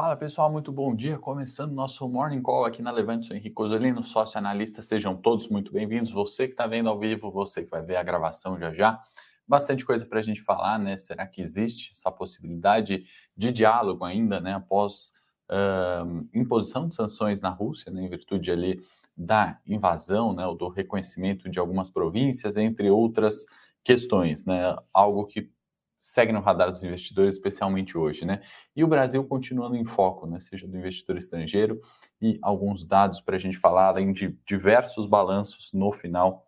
Fala pessoal, muito bom dia. Começando nosso Morning Call aqui na Levante, sou Henrique Osolino, sócio analista. Sejam todos muito bem-vindos. Você que está vendo ao vivo, você que vai ver a gravação já já. Bastante coisa para a gente falar, né? Será que existe essa possibilidade de diálogo ainda, né? Após uh, imposição de sanções na Rússia, né? em virtude ali da invasão, né? Ou do reconhecimento de algumas províncias, entre outras questões, né? Algo que segue no radar dos investidores, especialmente hoje, né? E o Brasil continuando em foco, né? Seja do investidor estrangeiro e alguns dados para a gente falar, além de diversos balanços no final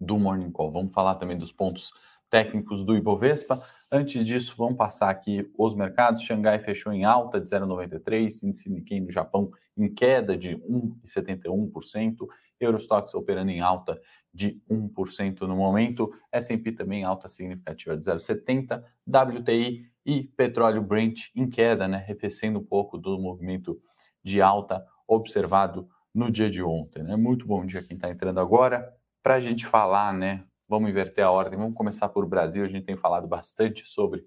do Morning Call. Vamos falar também dos pontos técnicos do Ibovespa. Antes disso, vamos passar aqui os mercados. Xangai fechou em alta de 0,93, índice Nikkei no Japão em queda de 1,71%, Eurostox operando em alta de 1% no momento, S&P também alta significativa de 0,70, WTI e petróleo Brent em queda, né, arrefecendo um pouco do movimento de alta observado no dia de ontem. Né? Muito bom dia quem está entrando agora. Para a gente falar, né, vamos inverter a ordem, vamos começar por Brasil, a gente tem falado bastante sobre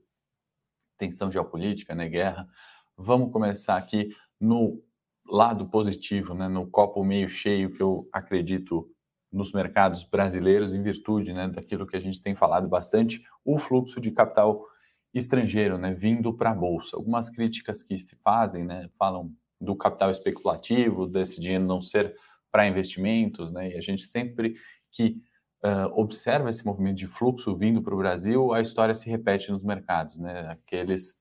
tensão geopolítica, né, guerra. Vamos começar aqui no lado positivo, né, no copo meio cheio que eu acredito nos mercados brasileiros em virtude, né, daquilo que a gente tem falado bastante, o fluxo de capital estrangeiro, né, vindo para a bolsa. Algumas críticas que se fazem, né, falam do capital especulativo, desse dinheiro não ser para investimentos, né, e a gente sempre que uh, observa esse movimento de fluxo vindo para o Brasil, a história se repete nos mercados, né? Aqueles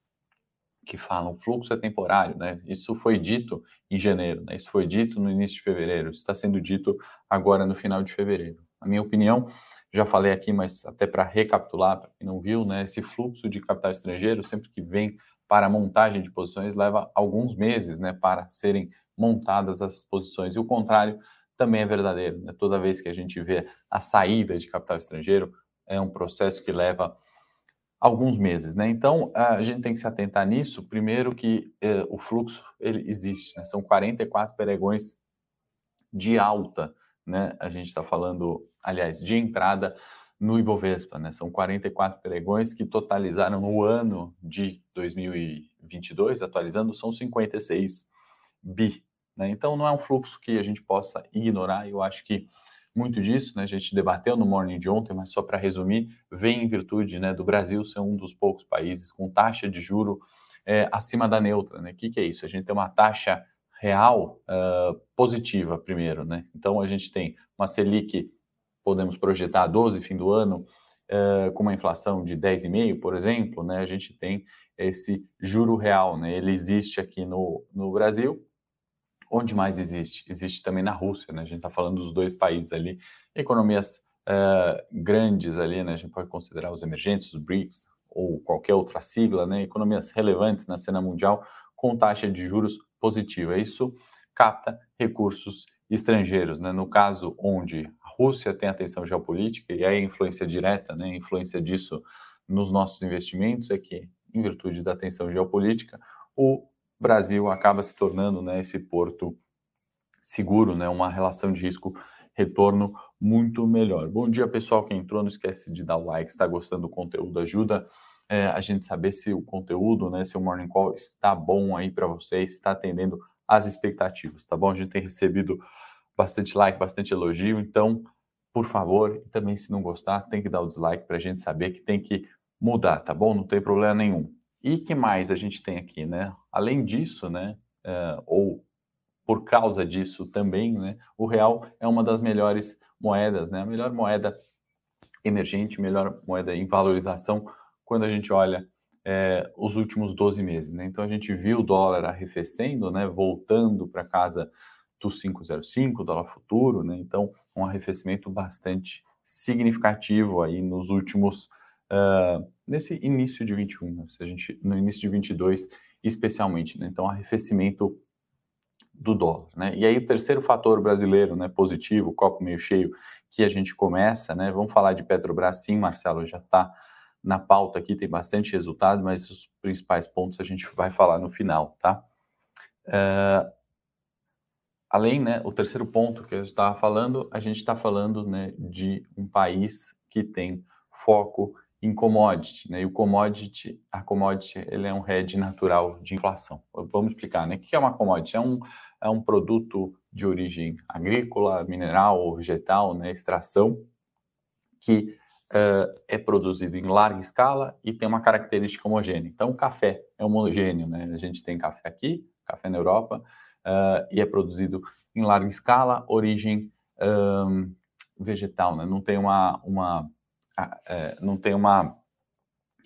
que falam fluxo é temporário, né? Isso foi dito em janeiro, né? Isso foi dito no início de fevereiro, isso está sendo dito agora no final de fevereiro. A minha opinião, já falei aqui, mas até para recapitular, para quem não viu, né? Esse fluxo de capital estrangeiro, sempre que vem para a montagem de posições, leva alguns meses, né? Para serem montadas as posições. E o contrário também é verdadeiro. Né? Toda vez que a gente vê a saída de capital estrangeiro, é um processo que leva alguns meses, né? Então a gente tem que se atentar nisso. Primeiro que eh, o fluxo ele existe, né? são 44 pregões de alta, né? A gente está falando, aliás, de entrada no Ibovespa, né? São 44 pregões que totalizaram no ano de 2022, atualizando, são 56 bi, né? Então, não é um fluxo que a gente possa ignorar. Eu acho que muito disso, né, a gente debateu no morning de ontem, mas só para resumir, vem em virtude né, do Brasil ser um dos poucos países com taxa de juro é, acima da neutra. Né? O que, que, é isso? A gente tem uma taxa real uh, positiva primeiro. Né? Então, a gente tem uma Selic, podemos projetar 12 fim do ano, uh, com uma inflação de 10,5%, por exemplo, né? a gente tem esse juro real. Né? Ele existe aqui no, no Brasil, onde mais existe? Existe também na Rússia, né? A gente está falando dos dois países ali, economias uh, grandes ali, né? A gente pode considerar os emergentes, os BRICS, ou qualquer outra sigla, né? Economias relevantes na cena mundial com taxa de juros positiva. Isso capta recursos estrangeiros, né? No caso onde a Rússia tem atenção geopolítica e a influência direta, né? A influência disso nos nossos investimentos é que, em virtude da tensão geopolítica, o Brasil acaba se tornando né, esse porto seguro, né, uma relação de risco retorno muito melhor. Bom dia, pessoal que entrou, não esquece de dar o like, está gostando do conteúdo, ajuda é, a gente saber se o conteúdo, né, se o Morning Call está bom aí para vocês, está atendendo às expectativas, tá bom? A gente tem recebido bastante like, bastante elogio, então, por favor, também se não gostar, tem que dar o dislike para a gente saber que tem que mudar, tá bom? Não tem problema nenhum. E que mais a gente tem aqui, né? Além disso, né, uh, ou por causa disso também, né, o real é uma das melhores moedas, né? A melhor moeda emergente, melhor moeda em valorização quando a gente olha é, os últimos 12 meses, né? Então a gente viu o dólar arrefecendo, né, voltando para casa do 505, dólar futuro, né? Então um arrefecimento bastante significativo aí nos últimos uh, nesse início de 21, né? se a gente no início de 22 especialmente, né? então arrefecimento do dólar, né? E aí o terceiro fator brasileiro, né, positivo, copo meio cheio, que a gente começa, né? Vamos falar de Petrobras, sim, Marcelo, já está na pauta aqui, tem bastante resultado, mas os principais pontos a gente vai falar no final, tá? Uh, além, né, o terceiro ponto que eu estava falando, a gente está falando, né, de um país que tem foco em commodity, né? E o commodity, a commodity, ele é um hedge natural de inflação. Vamos explicar, né? O que é uma commodity? É um, é um produto de origem agrícola, mineral ou vegetal, né? Extração, que uh, é produzido em larga escala e tem uma característica homogênea. Então, o café é homogêneo, né? A gente tem café aqui, café na Europa, uh, e é produzido em larga escala, origem um, vegetal, né? Não tem uma, uma é, não tem uma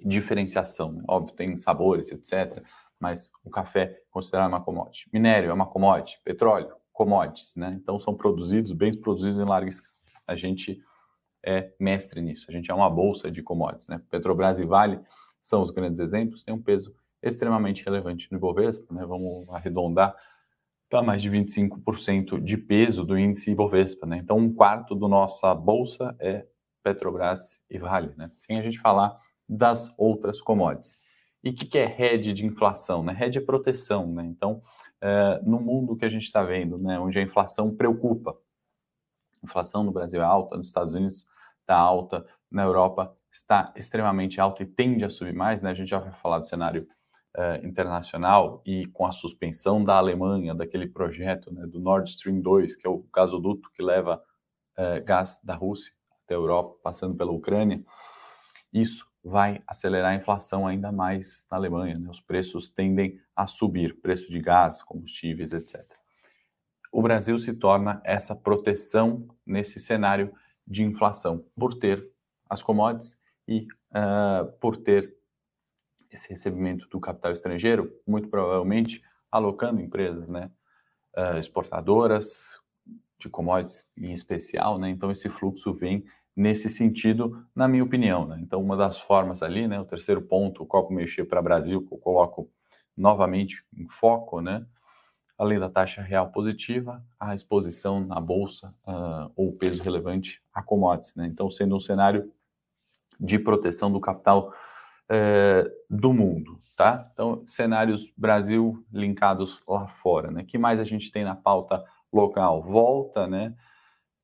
diferenciação. Óbvio, tem sabores, etc. Mas o café é considerado uma commodity. Minério é uma commodity. Petróleo, commodities. Né? Então, são produzidos, bens produzidos em larga escala. A gente é mestre nisso. A gente é uma bolsa de commodities. Né? Petrobras e Vale são os grandes exemplos. Tem um peso extremamente relevante no Ibovespa. Né? Vamos arredondar para mais de 25% de peso do índice Ibovespa. Né? Então, um quarto da nossa bolsa é Petrobras e Vale, né? sem a gente falar das outras commodities. E o que, que, é hedge de inflação? Né? Hedge é proteção. Né? Então, é, no mundo que a gente está vendo, né, onde a inflação preocupa, a inflação no Brasil é alta, nos Estados Unidos está alta, na Europa está extremamente alta e tende a subir mais, né? a gente já vai falar do cenário uh, internacional e com a suspensão da Alemanha daquele projeto né, do Nord Stream 2, que é o gasoduto que leva uh, gás da Rússia até a Europa, passando pela Ucrânia, isso vai acelerar a inflação ainda mais na Alemanha. Né? Os preços tendem a subir, preço de gás, combustíveis, etc. O Brasil se torna essa proteção nesse cenário de inflação, por ter as commodities e uh, por ter esse recebimento do capital estrangeiro, muito provavelmente alocando empresas, né, uh, exportadoras de commodities em especial, né, então esse fluxo vem nesse sentido, na minha opinião, né, então uma das formas ali, né, o terceiro ponto, o copo meio cheio para Brasil, que eu coloco novamente em foco, né, além da taxa real positiva, a exposição na bolsa uh, ou peso relevante a commodities, né, então sendo um cenário de proteção do capital é, do mundo, tá? Então, cenários Brasil linkados lá fora, né? que mais a gente tem na pauta local? Volta, né?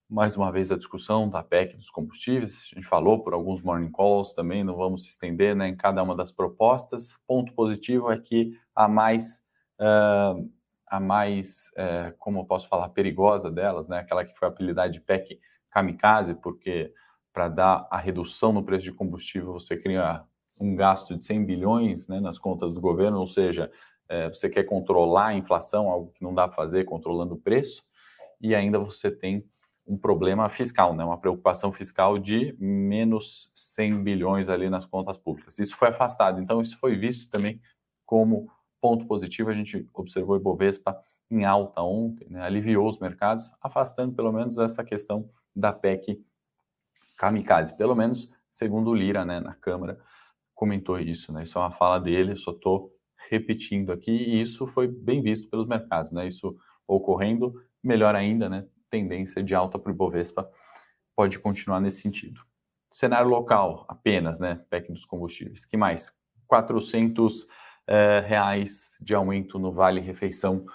Mais uma vez a discussão da PEC dos combustíveis, a gente falou por alguns morning calls também, não vamos se estender né, em cada uma das propostas. Ponto positivo é que a mais, uh, a mais, uh, como eu posso falar, perigosa delas, né, aquela que foi apelidada de PEC kamikaze, porque para dar a redução no preço de combustível você cria um gasto de 100 bilhões né, nas contas do governo, ou seja, é, você quer controlar a inflação, algo que não dá para fazer controlando o preço, e ainda você tem um problema fiscal, né, uma preocupação fiscal de menos 100 bilhões ali nas contas públicas. Isso foi afastado, então isso foi visto também como ponto positivo. A gente observou o Ibovespa em alta ontem, né, aliviou os mercados, afastando pelo menos essa questão da PEC kamikaze, pelo menos segundo o Lira né, na Câmara comentou isso, né? Isso é uma fala dele, só estou repetindo aqui, e isso foi bem visto pelos mercados, né? Isso ocorrendo, melhor ainda, né? Tendência de alta para o Ibovespa pode continuar nesse sentido. Cenário local, apenas, né? PEC dos combustíveis. que mais? 400 é, reais de aumento no Vale Refeição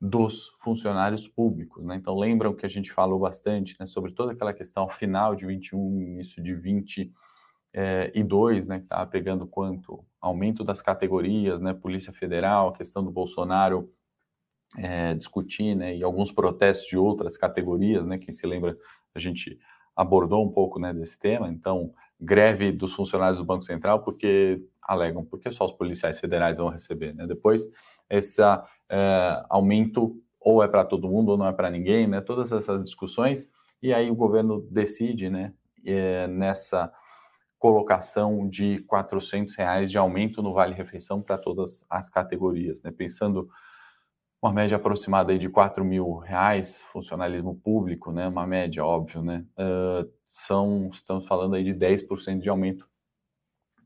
dos funcionários públicos, né? Então lembram que a gente falou bastante, né? Sobre toda aquela questão final de 21, início de 20 é, e dois, né, que estava pegando quanto aumento das categorias, né, Polícia Federal, questão do Bolsonaro é, discutir, né, e alguns protestos de outras categorias, né, quem se lembra, a gente abordou um pouco, né, desse tema, então, greve dos funcionários do Banco Central, porque alegam, porque só os policiais federais vão receber, né, depois, esse é, aumento ou é para todo mundo ou não é para ninguém, né, todas essas discussões, e aí o governo decide, né, é, nessa colocação de 400 reais de aumento no Vale Refeição para todas as categorias, né? Pensando uma média aproximada aí de 4 mil reais, funcionalismo público, né? Uma média, óbvio, né? Uh, são, estamos falando aí de 10% de aumento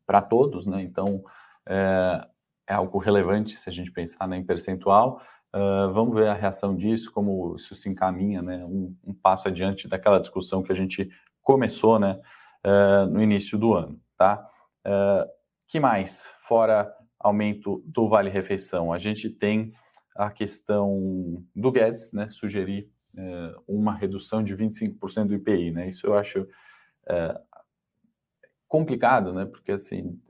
para todos, né? Então, é, é, algo relevante se a gente pensar né, em percentual. Uh, vamos ver a reação disso, como isso se encaminha, né? Um, um passo adiante daquela discussão que a gente começou, né? Uh, no início do ano, tá? Uh, que mais? Fora aumento do Vale Refeição, a gente tem a questão do Guedes, né? Sugerir uh, uma redução de 25% do IPI, né? Isso eu acho complicado, né? Porque assim,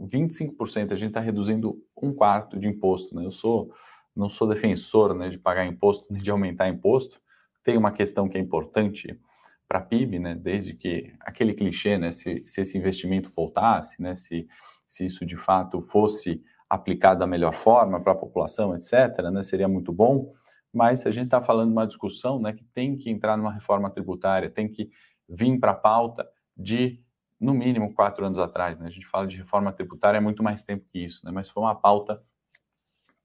25% a gente está reduzindo um quarto de imposto, né? Eu sou não sou defensor né, de pagar imposto nem de aumentar imposto. Tem uma questão que é importante para PIB, né? Desde que aquele clichê, né? Se, se esse investimento voltasse, né? Se, se isso de fato fosse aplicado da melhor forma para a população, etc., né? Seria muito bom. Mas a gente está falando de uma discussão, né? Que tem que entrar numa reforma tributária, tem que vir para a pauta de no mínimo quatro anos atrás. Né? A gente fala de reforma tributária há muito mais tempo que isso, né? mas foi uma pauta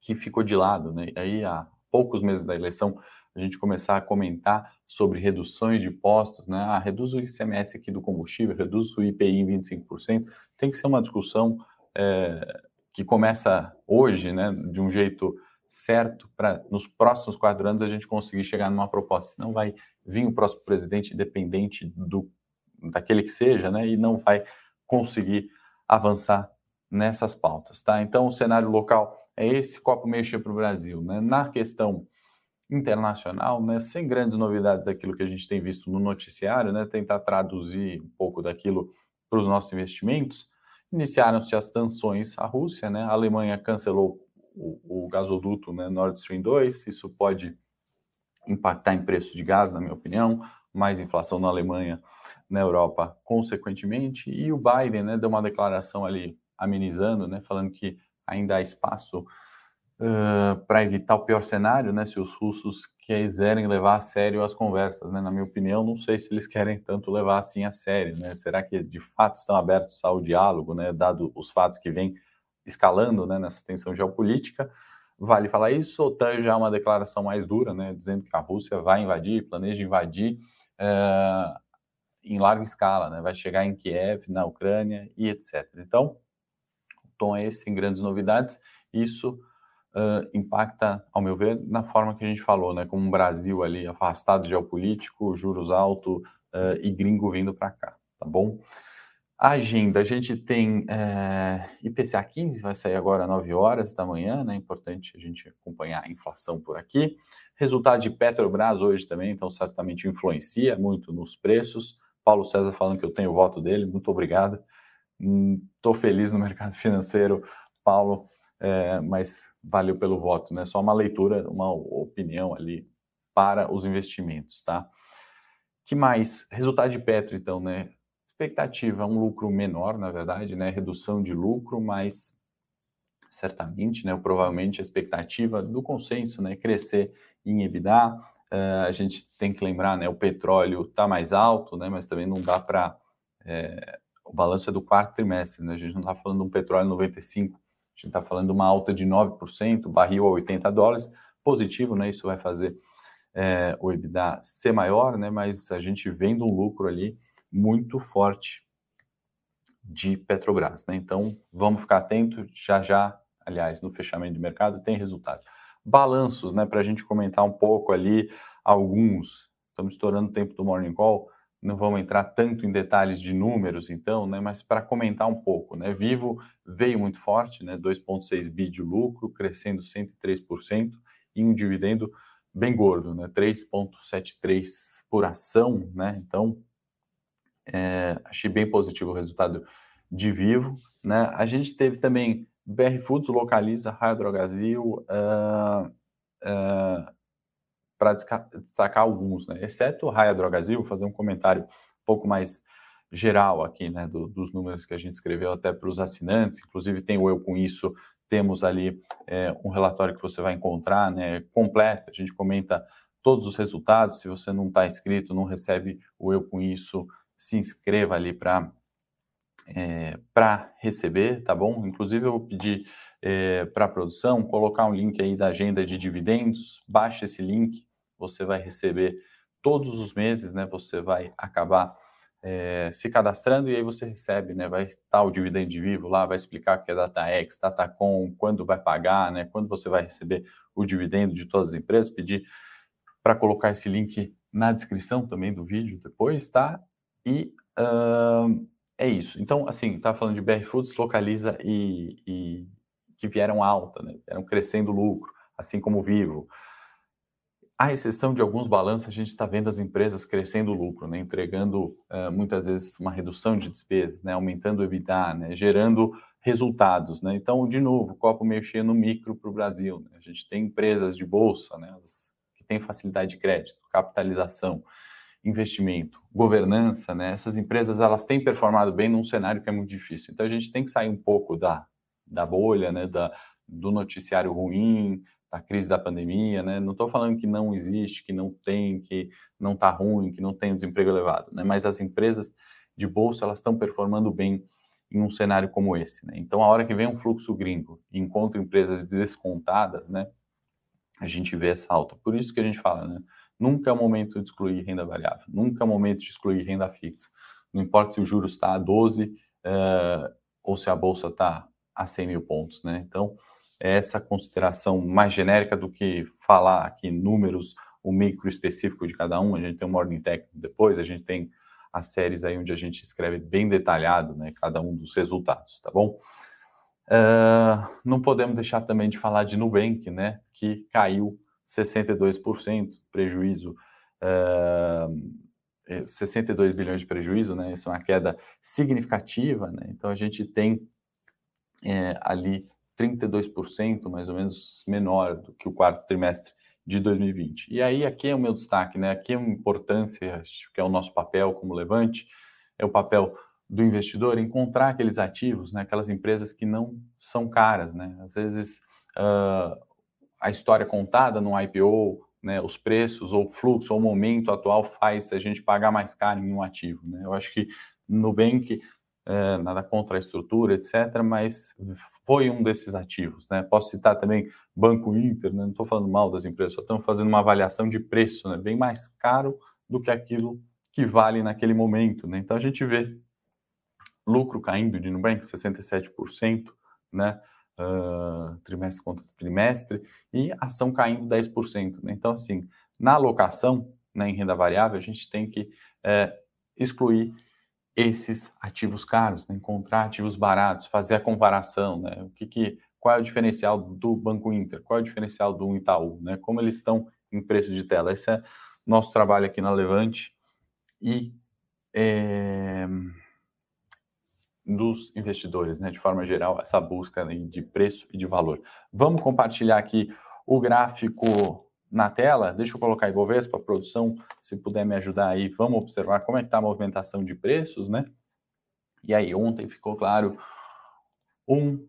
que ficou de lado. Né? Aí, há poucos meses da eleição, a gente começar a comentar sobre reduções de impostos, né? Ah, reduz o ICMS aqui do combustível, reduz o IPI em 25%. Tem que ser uma discussão é, que começa hoje, né? De um jeito certo para nos próximos quatro anos a gente conseguir chegar numa proposta. Senão vai vir o próximo presidente independente do daquele que seja, né, e não vai conseguir avançar nessas pautas, tá? Então, o cenário local é esse, copo cheio para o Brasil, né? Na questão internacional, né, sem grandes novidades daquilo que a gente tem visto no noticiário, né, tentar traduzir um pouco daquilo para os nossos investimentos, iniciaram-se as sanções à Rússia, né, a Alemanha cancelou o, o gasoduto né, Nord Stream 2, isso pode impactar em preço de gás, na minha opinião, mais inflação na Alemanha, na Europa, consequentemente, e o Biden né, deu uma declaração ali amenizando, né, falando que ainda há espaço uh, para evitar o pior cenário, né, se os russos quiserem levar a sério as conversas, né, na minha opinião, não sei se eles querem tanto levar assim a sério, né, será que de fato estão abertos ao diálogo, né, dado os fatos que vêm escalando, né, nessa tensão geopolítica, vale falar isso, OTAN já é uma declaração mais dura, né, dizendo que a Rússia vai invadir, planeja invadir, uh, em larga escala, né? vai chegar em Kiev, na Ucrânia e etc. Então, o tom é esse, em grandes novidades, isso uh, impacta, ao meu ver, na forma que a gente falou, né? como um Brasil ali afastado geopolítico, juros altos uh, e gringo vindo para cá, tá bom? A agenda, a gente tem é, IPCA 15, vai sair agora às 9 horas da manhã, né? Importante a gente acompanhar a inflação por aqui. Resultado de Petrobras hoje também, então certamente influencia muito nos preços. Paulo César falando que eu tenho o voto dele, muito obrigado. Estou hum, feliz no mercado financeiro, Paulo, é, mas valeu pelo voto, né? Só uma leitura, uma opinião ali para os investimentos, tá? Que mais? Resultado de Petro, então, né? Expectativa, um lucro menor, na verdade, né? Redução de lucro, mas certamente, né? Provavelmente a expectativa do consenso, né? Crescer em EBITDA. Uh, a gente tem que lembrar, né? O petróleo está mais alto, né? Mas também não dá para é, o balanço é do quarto trimestre, né? A gente não está falando de um petróleo 95, a gente está falando de uma alta de 9%, barril a 80 dólares, positivo, né? Isso vai fazer é, o EBITDA ser maior, né? Mas a gente vendo um lucro ali muito forte de Petrobras. Né? Então, vamos ficar atento, já já, aliás, no fechamento de mercado tem resultado. Balanços, né, para a gente comentar um pouco ali alguns. Estamos estourando o tempo do Morning Call, não vamos entrar tanto em detalhes de números, então, né, mas para comentar um pouco, né, Vivo veio muito forte, né, 2,6 bi de lucro, crescendo 103%, e um dividendo bem gordo, né, 3,73 por ação, né, então é, achei bem positivo o resultado de Vivo. Né? A gente teve também BR Foods localiza Raio Drogasil uh, uh, para destacar alguns, né? exceto Raia Drogazil, fazer um comentário um pouco mais geral aqui, né, do, dos números que a gente escreveu até para os assinantes, inclusive tem o Eu Com Isso, temos ali é, um relatório que você vai encontrar, né, completo, a gente comenta todos os resultados, se você não está inscrito, não recebe o Eu Com Isso, se inscreva ali para é, para receber, tá bom? Inclusive eu vou pedir é, para a produção colocar um link aí da agenda de dividendos, baixe esse link, você vai receber todos os meses, né? Você vai acabar é, se cadastrando e aí você recebe, né? Vai estar o dividendo de vivo lá, vai explicar o que é DataX, DataCom, quando vai pagar, né? Quando você vai receber o dividendo de todas as empresas, pedir para colocar esse link na descrição também do vídeo depois, tá? E uh, é isso. Então, assim, estava falando de BR Foods, localiza e, e, que vieram alta, né? vieram crescendo lucro, assim como Vivo. À exceção de alguns balanços, a gente está vendo as empresas crescendo lucro, né, entregando uh, muitas vezes uma redução de despesas, né, aumentando o EBITDA, né, gerando resultados. Né? Então, de novo, copo meio cheio no micro para o Brasil. Né? A gente tem empresas de bolsa né, que têm facilidade de crédito, capitalização, investimento, governança. Né? Essas empresas elas têm performado bem num cenário que é muito difícil. Então, a gente tem que sair um pouco da, da bolha, né, da, do noticiário ruim, da crise da pandemia, né? Não estou falando que não existe, que não tem, que não está ruim, que não tem desemprego elevado, né? Mas as empresas de bolsa elas estão performando bem em um cenário como esse, né? Então, a hora que vem um fluxo gringo e encontra empresas descontadas, né? A gente vê essa alta. Por isso que a gente fala, né? Nunca é o momento de excluir renda variável, nunca é o momento de excluir renda fixa. Não importa se o juros está a 12 uh, eh, ou se a bolsa está a 100 mil pontos, né? Então, essa consideração mais genérica do que falar aqui números, o micro específico de cada um. A gente tem uma ordem técnica depois, a gente tem as séries aí onde a gente escreve bem detalhado, né, cada um dos resultados, tá bom? Uh, não podemos deixar também de falar de Nubank, né, que caiu 62%, prejuízo, uh, 62 bilhões de prejuízo, né, isso é uma queda significativa, né, então a gente tem é, ali 32% mais ou menos menor do que o quarto trimestre de 2020. E aí aqui é o meu destaque, né? Aqui é uma importância, acho que é o nosso papel como levante, é o papel do investidor encontrar aqueles ativos, né? Aquelas empresas que não são caras, né? Às vezes uh, a história contada no IPO, né? Os preços ou fluxo ou momento atual faz a gente pagar mais caro em um ativo, né? Eu acho que no Nubank é, nada contra a estrutura, etc., mas foi um desses ativos. Né? Posso citar também Banco Inter, né? não estou falando mal das empresas, só estamos fazendo uma avaliação de preço, né? bem mais caro do que aquilo que vale naquele momento. Né? Então a gente vê lucro caindo de Nubank 67%, né? Uh, trimestre contra trimestre, e ação caindo 10%. Né? Então, assim, na alocação, né, em renda variável, a gente tem que é, excluir esses ativos caros, né? encontrar ativos baratos, fazer a comparação, né? O que, que qual é o diferencial do Banco Inter, qual é o diferencial do Itaú, né? Como eles estão em preço de tela. Esse é nosso trabalho aqui na Levante e é, dos investidores, né? De forma geral, essa busca de preço e de valor. Vamos compartilhar aqui o gráfico na tela, deixa eu colocar Ibovespa, produção, se puder me ajudar aí, vamos observar como é que está a movimentação de preços, né? E aí, ontem ficou claro um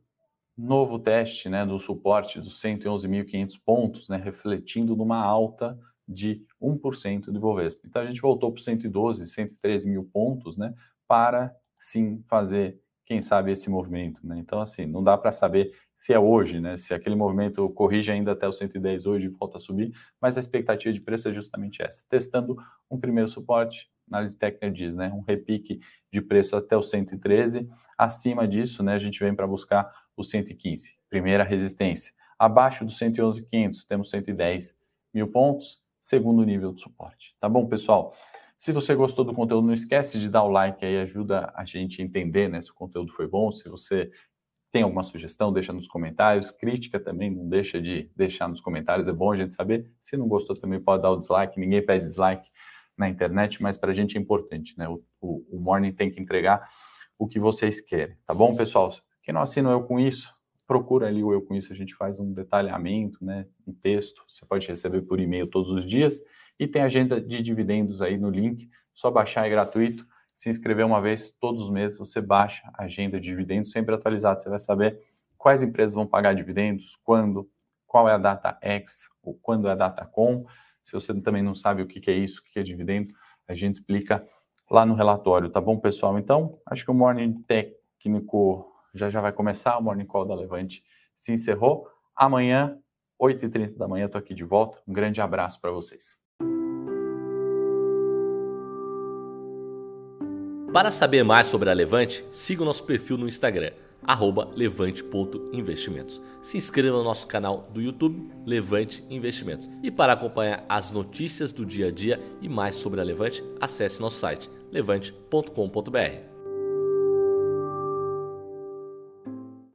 novo teste, né, do suporte dos 111.500 pontos, né, refletindo numa alta de 1% do Ibovespa. Então, a gente voltou para 112, 113 mil pontos, né, para sim fazer quem sabe esse movimento, né? Então, assim, não dá para saber se é hoje, né? Se aquele movimento corrige ainda até o 110 hoje e volta a subir, mas a expectativa de preço é justamente essa. Testando um primeiro suporte, análise técnica diz, né? Um repique de preço até o 113. Acima disso, né? A gente vem para buscar o 115, primeira resistência. Abaixo do 111.500, temos 110 mil pontos, segundo nível de suporte. Tá bom, pessoal? Se você gostou do conteúdo, não esquece de dar o like aí, ajuda a gente a entender né, se o conteúdo foi bom. Se você tem alguma sugestão, deixa nos comentários. Crítica também, não deixa de deixar nos comentários, é bom a gente saber. Se não gostou, também pode dar o dislike. Ninguém pede dislike na internet, mas para a gente é importante, né? O, o, o, Morning tem que entregar o que vocês querem, tá bom, pessoal? Quem não assina Eu Com Isso, procura ali o Eu Com Isso, a gente faz um detalhamento, né? Um texto, você pode receber por e-mail todos os dias. E tem agenda de dividendos aí no link, só baixar é gratuito. Se inscrever uma vez todos os meses, você baixa a agenda de dividendos, sempre atualizado. Você vai saber quais empresas vão pagar dividendos, quando, qual é a data X, ou quando é a data com. Se você também não sabe o que é isso, o que é dividendo, a gente explica lá no relatório, tá bom, pessoal? Então, acho que o Morning Técnico já já vai começar, o Morning Call da Levante se encerrou. Amanhã, 8h30 da manhã, estou aqui de volta. Um grande abraço para vocês. Para saber mais sobre a Levante, siga o nosso perfil no Instagram, levante.investimentos. Se inscreva no nosso canal do YouTube, Levante Investimentos. E para acompanhar as notícias do dia a dia e mais sobre a Levante, acesse nosso site levante.com.br.